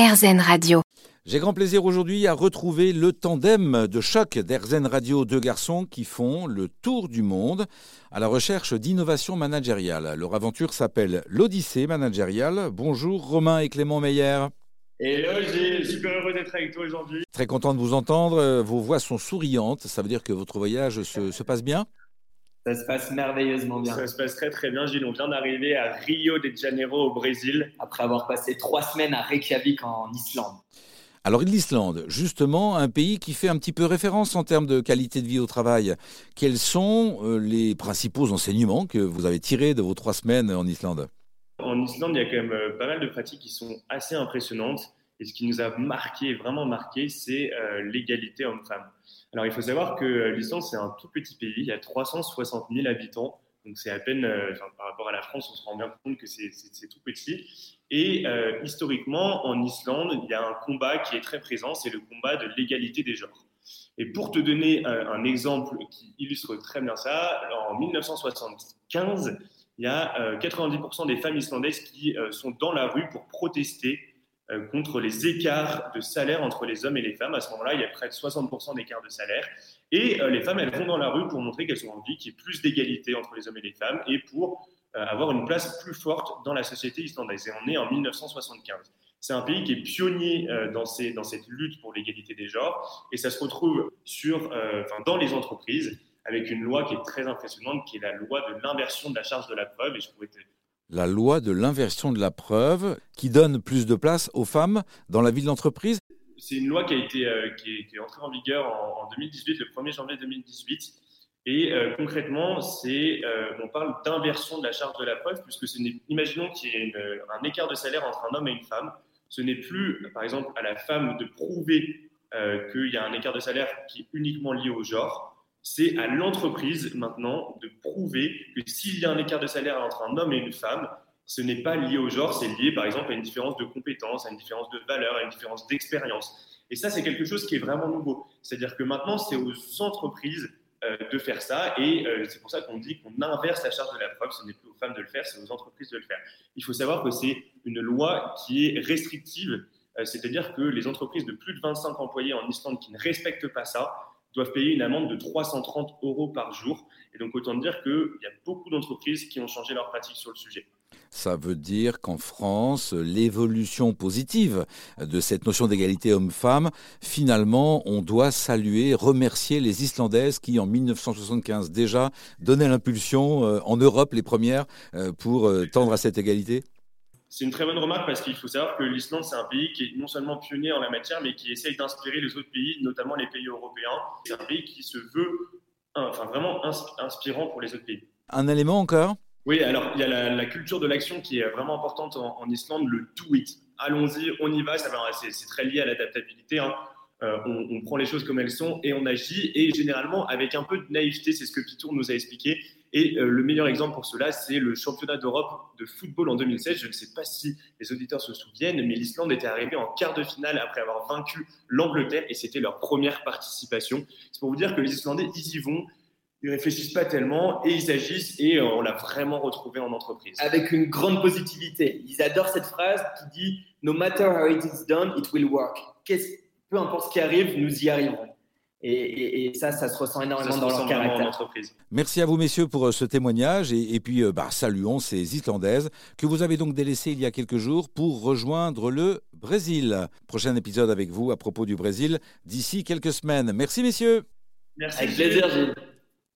RZN Radio. J'ai grand plaisir aujourd'hui à retrouver le tandem de choc d'Erzen Radio, deux garçons qui font le tour du monde à la recherche d'innovation managériale. Leur aventure s'appelle l'Odyssée managériale. Bonjour Romain et Clément Meyer. Hello Gilles, super heureux d'être avec toi aujourd'hui. Très content de vous entendre. Vos voix sont souriantes. Ça veut dire que votre voyage se, se passe bien? Ça se passe merveilleusement bien. Ça se passe très très bien, Gilles. On vient d'arriver à Rio de Janeiro au Brésil. Après avoir passé trois semaines à Reykjavik en Islande. Alors l'Islande, justement, un pays qui fait un petit peu référence en termes de qualité de vie au travail. Quels sont euh, les principaux enseignements que vous avez tirés de vos trois semaines en Islande? En Islande, il y a quand même euh, pas mal de pratiques qui sont assez impressionnantes. Et ce qui nous a marqué, vraiment marqué, c'est euh, l'égalité homme-femme. Alors il faut savoir que l'Islande, c'est un tout petit pays. Il y a 360 000 habitants. Donc c'est à peine, par rapport à la France, on se rend bien compte que c'est tout petit. Et euh, historiquement, en Islande, il y a un combat qui est très présent, c'est le combat de l'égalité des genres. Et pour te donner un, exemple qui illustre très bien ça, en 1975, il y a 90% euh, des femmes islandaises qui euh, sont dans la rue pour protester contre les écarts de salaire entre les hommes et les femmes. À ce moment-là, il y a près de 60% d'écart de salaire. Et les femmes, elles vont dans la rue pour montrer qu'elles ont envie qu'il y ait plus d'égalité entre les hommes et les femmes et pour euh, avoir une place plus forte dans la société islandaise. Et on est en 1975. C'est un pays qui est pionnier euh, dans, cette lutte pour l'égalité des genres et ça se retrouve euh, dans les entreprises avec une loi qui est très impressionnante, qui est la loi de l'inversion de la charge de la preuve. Et je La loi de l'inversion de la preuve qui donne plus de place aux femmes dans la vie de l'entreprise C'est une loi qui, a été, qui, est, entrée en vigueur en, en 2018, le 1er janvier 2018 et euh, concrètement, euh, on parle d'inversion de la charge de la preuve, puisque ce imaginons qu'il y ait un écart de salaire entre un homme et une femme. Ce n'est plus, par exemple, à la femme de prouver euh, qu'il y a un écart de salaire qui est uniquement lié au genre. C'est à l'entreprise maintenant de prouver que s'il y a un écart de salaire entre un homme et une femme, ce n'est pas lié au genre, c'est lié par exemple à une différence de compétences, à une différence de valeur, à une différence d'expérience. Et ça, c'est quelque chose qui est vraiment nouveau. C'est-à-dire que maintenant, c'est aux entreprises euh, de faire ça. Et euh, c'est pour ça qu'on dit qu'on inverse la charge de la preuve. Ce n'est plus aux femmes de le faire, c'est aux entreprises de le faire. Il faut savoir que c'est une loi qui est restrictive, euh, c'est-à-dire que les entreprises de plus de 25 employés en Islande qui ne respectent pas ça doivent payer une amende de 330 euros par jour. Et donc autant dire qu'il y a beaucoup d'entreprises qui ont changé leur pratique sur le sujet. Ça veut dire qu'en France, l'évolution positive de cette notion d'égalité homme-femme, finalement, on doit saluer, remercier les Islandaises qui, en 1975 déjà, donnaient l'impulsion euh, en Europe, les premières, euh, pour euh, tendre à cette égalité? C'est une très bonne remarque parce qu'il faut savoir que l'Islande, c'est un pays qui est non seulement pionnier en la matière, mais qui essaye d'inspirer les autres pays, notamment les pays européens. C'est un pays qui se veut enfin, vraiment inspirant pour les autres pays. Un élément encore? Oui, alors il y a la, culture de l'action qui est vraiment importante en, Islande, le do it. Allons-y, on y va, c'est très lié à l'adaptabilité. Hein. Euh, on, prend les choses comme elles sont et on agit, et généralement avec un peu de naïveté, c'est ce que Pitour nous a expliqué. Et euh, le meilleur exemple pour cela, c'est le championnat d'Europe de football en 2016. Je ne sais pas si les auditeurs se souviennent, mais l'Islande était arrivée en quart de finale après avoir vaincu l'Angleterre, et c'était leur première participation. C'est pour vous dire que les Islandais, ils y vont, ils réfléchissent pas tellement et ils agissent et euh, on l'a vraiment retrouvé en entreprise. Avec une grande positivité. Ils adorent cette phrase qui dit No matter how it is done, it will work. Peu importe ce qui arrive, nous y arriverons. Et, ça, ça se ressent énormément dans leur caractère. entreprise. Merci à vous, messieurs, pour euh, ce témoignage. Et, puis, euh, bah, saluons ces Islandaises que vous avez donc délaissées il y a quelques jours pour rejoindre le Brésil. Prochain épisode avec vous à propos du Brésil d'ici quelques semaines. Merci, messieurs. Merci. Avec plaisir, Gilles.